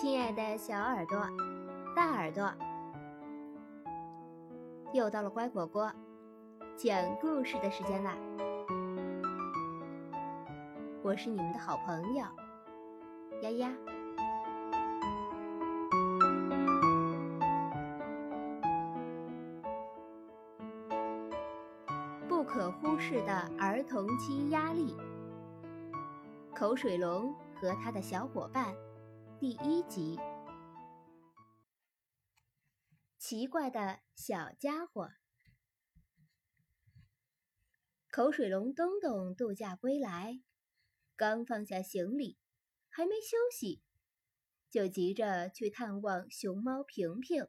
亲爱的小耳朵、大耳朵，又到了乖果果讲故事的时间啦！我是你们的好朋友丫丫。不可忽视的儿童期压力，口水龙和他的小伙伴。第一集，奇怪的小家伙。口水龙东东度假归来，刚放下行李，还没休息，就急着去探望熊猫平平。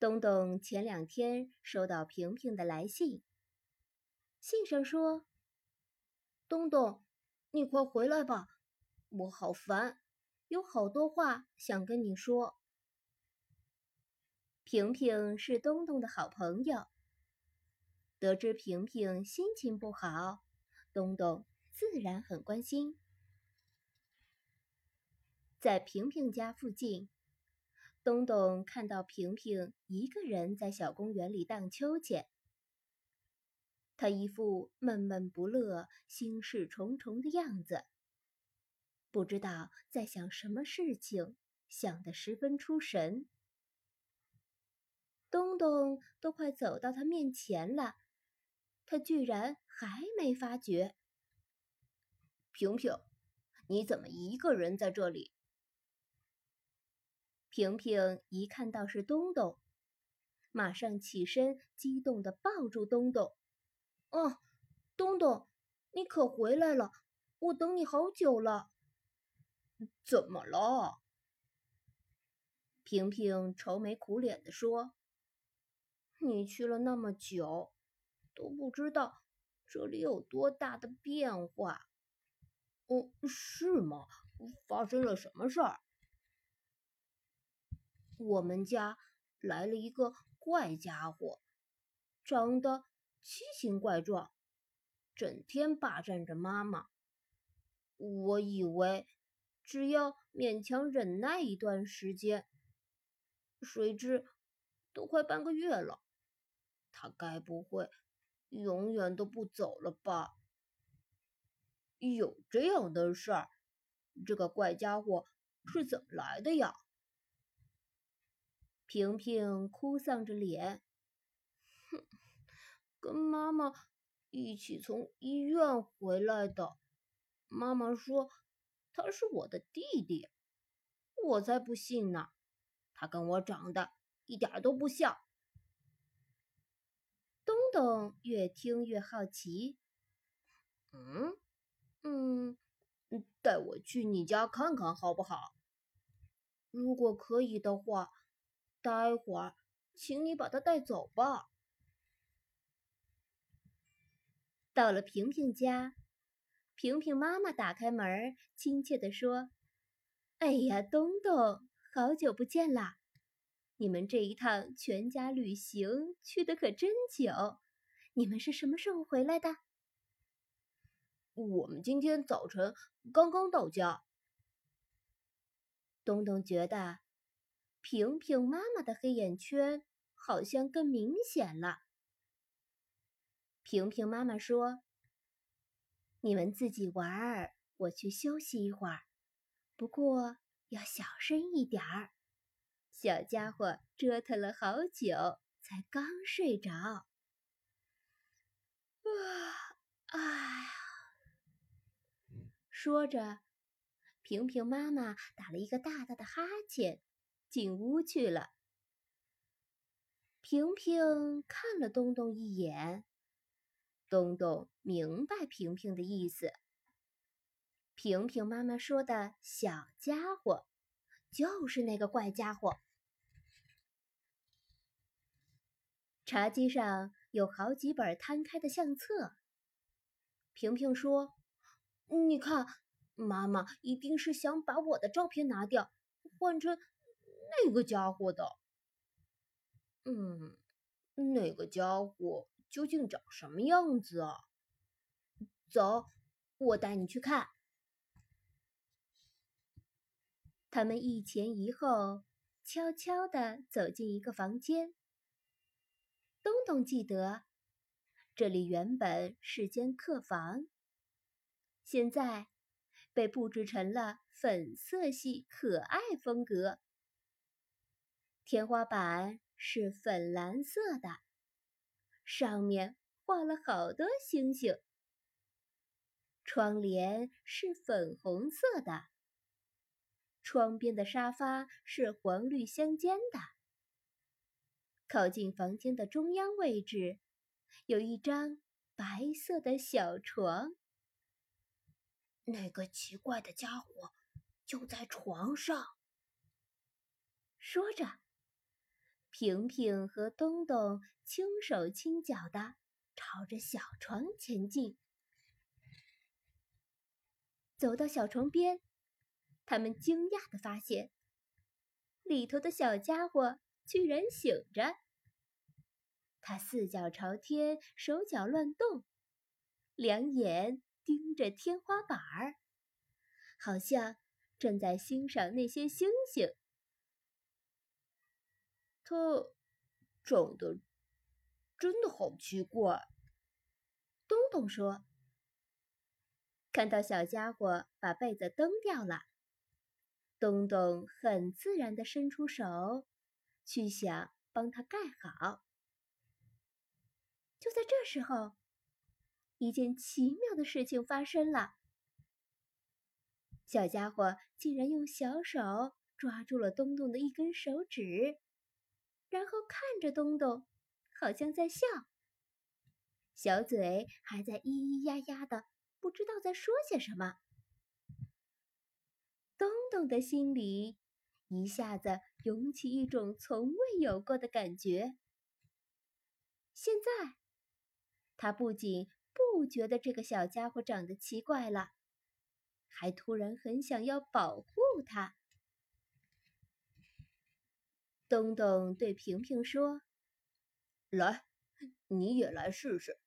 东东前两天收到平平的来信，信上说：“东东，你快回来吧。”我好烦，有好多话想跟你说。平平是东东的好朋友，得知平平心情不好，东东自然很关心。在平平家附近，东东看到平平一个人在小公园里荡秋千，他一副闷闷不乐、心事重重的样子。不知道在想什么事情，想得十分出神。东东都快走到他面前了，他居然还没发觉。平平，你怎么一个人在这里？平平一看到是东东，马上起身，激动地抱住东东。哦，东东，你可回来了！我等你好久了。怎么了？平平愁眉苦脸地说：“你去了那么久，都不知道这里有多大的变化。”“哦，是吗？发生了什么事儿？”“我们家来了一个怪家伙，长得奇形怪状，整天霸占着妈妈。我以为……”只要勉强忍耐一段时间，谁知都快半个月了，他该不会永远都不走了吧？有这样的事儿？这个怪家伙是怎么来的呀？平平哭丧着脸，哼，跟妈妈一起从医院回来的。妈妈说。他是我的弟弟，我才不信呢！他跟我长得一点都不像。东东越听越好奇，嗯嗯，带我去你家看看好不好？如果可以的话，待会儿请你把他带走吧。到了平平家。平平妈妈打开门，亲切地说：“哎呀，东东，好久不见啦！你们这一趟全家旅行去的可真久。你们是什么时候回来的？”“我们今天早晨刚刚到家。”东东觉得平平妈妈的黑眼圈好像更明显了。平平妈妈说。你们自己玩儿，我去休息一会儿。不过要小声一点儿。小家伙折腾了好久，才刚睡着。啊，哎呀！说着，平平妈妈打了一个大大的哈欠，进屋去了。平平看了东东一眼。东东明白平平的意思。平平妈妈说的小家伙，就是那个怪家伙。茶几上有好几本摊开的相册。平平说：“你看，妈妈一定是想把我的照片拿掉，换成那个家伙的。嗯，那个家伙。”究竟长什么样子啊？走，我带你去看。他们一前一后，悄悄地走进一个房间。东东记得，这里原本是间客房，现在被布置成了粉色系可爱风格。天花板是粉蓝色的，上面画了好多星星。窗帘是粉红色的，窗边的沙发是黄绿相间的。靠近房间的中央位置，有一张白色的小床。那个奇怪的家伙就在床上。说着，平平和东东轻手轻脚的朝着小床前进。走到小床边，他们惊讶的发现，里头的小家伙居然醒着。他四脚朝天，手脚乱动，两眼盯着天花板儿，好像正在欣赏那些星星。他长得真的好奇怪，东东说。看到小家伙把被子蹬掉了，东东很自然的伸出手，去想帮他盖好。就在这时候，一件奇妙的事情发生了：小家伙竟然用小手抓住了东东的一根手指，然后看着东东，好像在笑，小嘴还在咿咿呀呀的。不知道在说些什么，东东的心里一下子涌起一种从未有过的感觉。现在，他不仅不觉得这个小家伙长得奇怪了，还突然很想要保护他。东东对平平说：“来，你也来试试，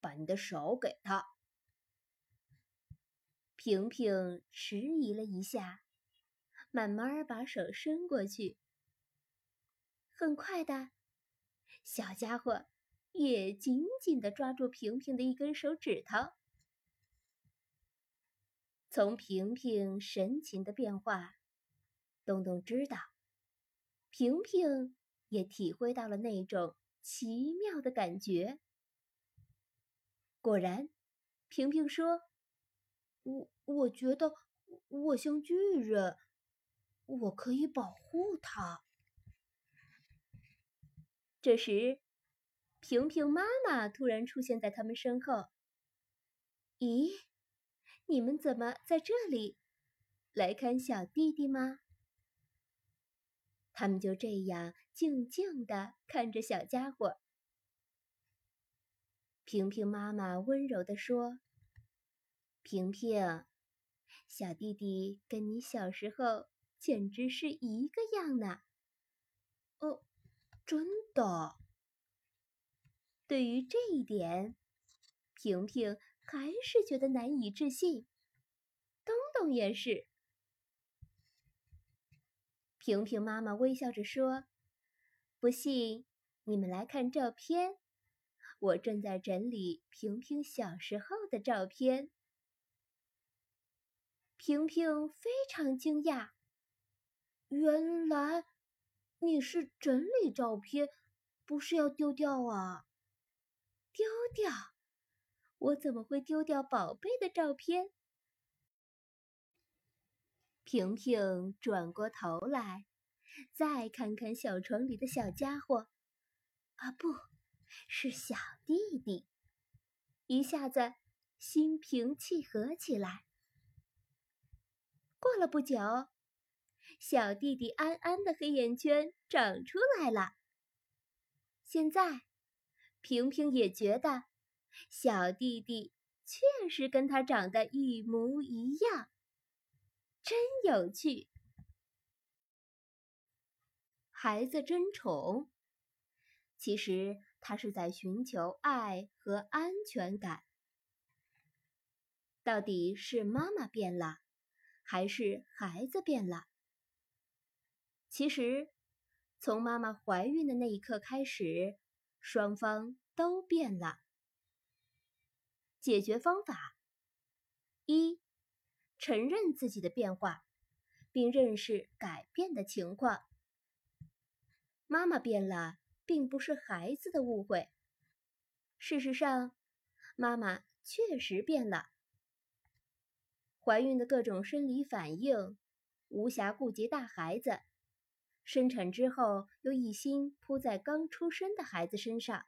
把你的手给他。”平平迟疑了一下，慢慢把手伸过去。很快的，小家伙也紧紧的抓住平平的一根手指头。从平平神情的变化，东东知道，平平也体会到了那种奇妙的感觉。果然，平平说。我我觉得我像巨人，我可以保护他。这时，平平妈妈突然出现在他们身后。咦，你们怎么在这里？来看小弟弟吗？他们就这样静静的看着小家伙。平平妈妈温柔的说。平平，小弟弟跟你小时候简直是一个样呢。哦，真的。对于这一点，平平还是觉得难以置信。东东也是。平平妈妈微笑着说：“不信，你们来看照片。我正在整理平平小时候的照片。”平平非常惊讶，原来你是整理照片，不是要丢掉啊？丢掉？我怎么会丢掉宝贝的照片？平平转过头来，再看看小床里的小家伙，啊，不是小弟弟，一下子心平气和起来。过了不久，小弟弟安安的黑眼圈长出来了。现在，平平也觉得小弟弟确实跟他长得一模一样，真有趣。孩子真宠，其实他是在寻求爱和安全感。到底是妈妈变了？还是孩子变了。其实，从妈妈怀孕的那一刻开始，双方都变了。解决方法：一、承认自己的变化，并认识改变的情况。妈妈变了，并不是孩子的误会。事实上，妈妈确实变了。怀孕的各种生理反应，无暇顾及大孩子。生产之后，又一心扑在刚出生的孩子身上，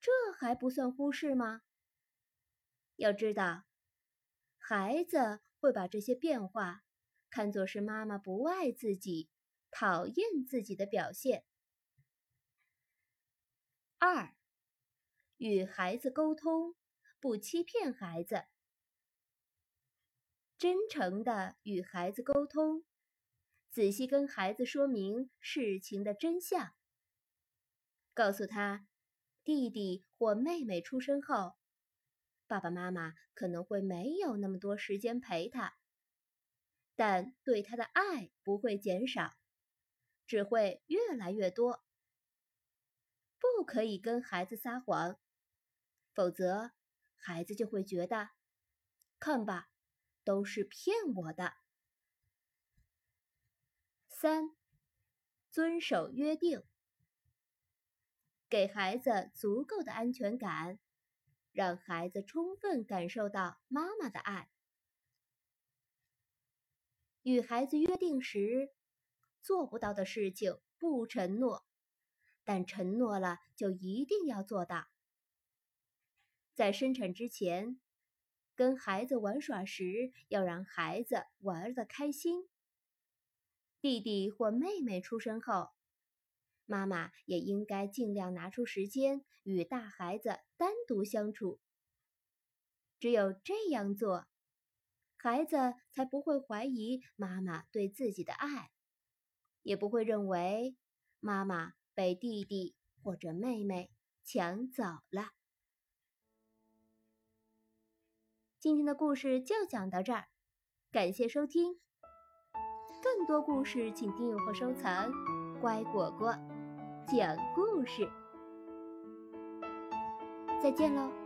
这还不算忽视吗？要知道，孩子会把这些变化看作是妈妈不爱自己、讨厌自己的表现。二，与孩子沟通，不欺骗孩子，真诚的与孩子沟通。仔细跟孩子说明事情的真相，告诉他，弟弟或妹妹出生后，爸爸妈妈可能会没有那么多时间陪他，但对他的爱不会减少，只会越来越多。不可以跟孩子撒谎，否则孩子就会觉得，看吧，都是骗我的。三，遵守约定，给孩子足够的安全感，让孩子充分感受到妈妈的爱。与孩子约定时，做不到的事情不承诺，但承诺了就一定要做到。在生产之前，跟孩子玩耍时，要让孩子玩得开心。弟弟或妹妹出生后，妈妈也应该尽量拿出时间与大孩子单独相处。只有这样做，孩子才不会怀疑妈妈对自己的爱，也不会认为妈妈被弟弟或者妹妹抢走了。今天的故事就讲到这儿，感谢收听。更多故事，请订阅或收藏。乖果果讲故事，再见喽。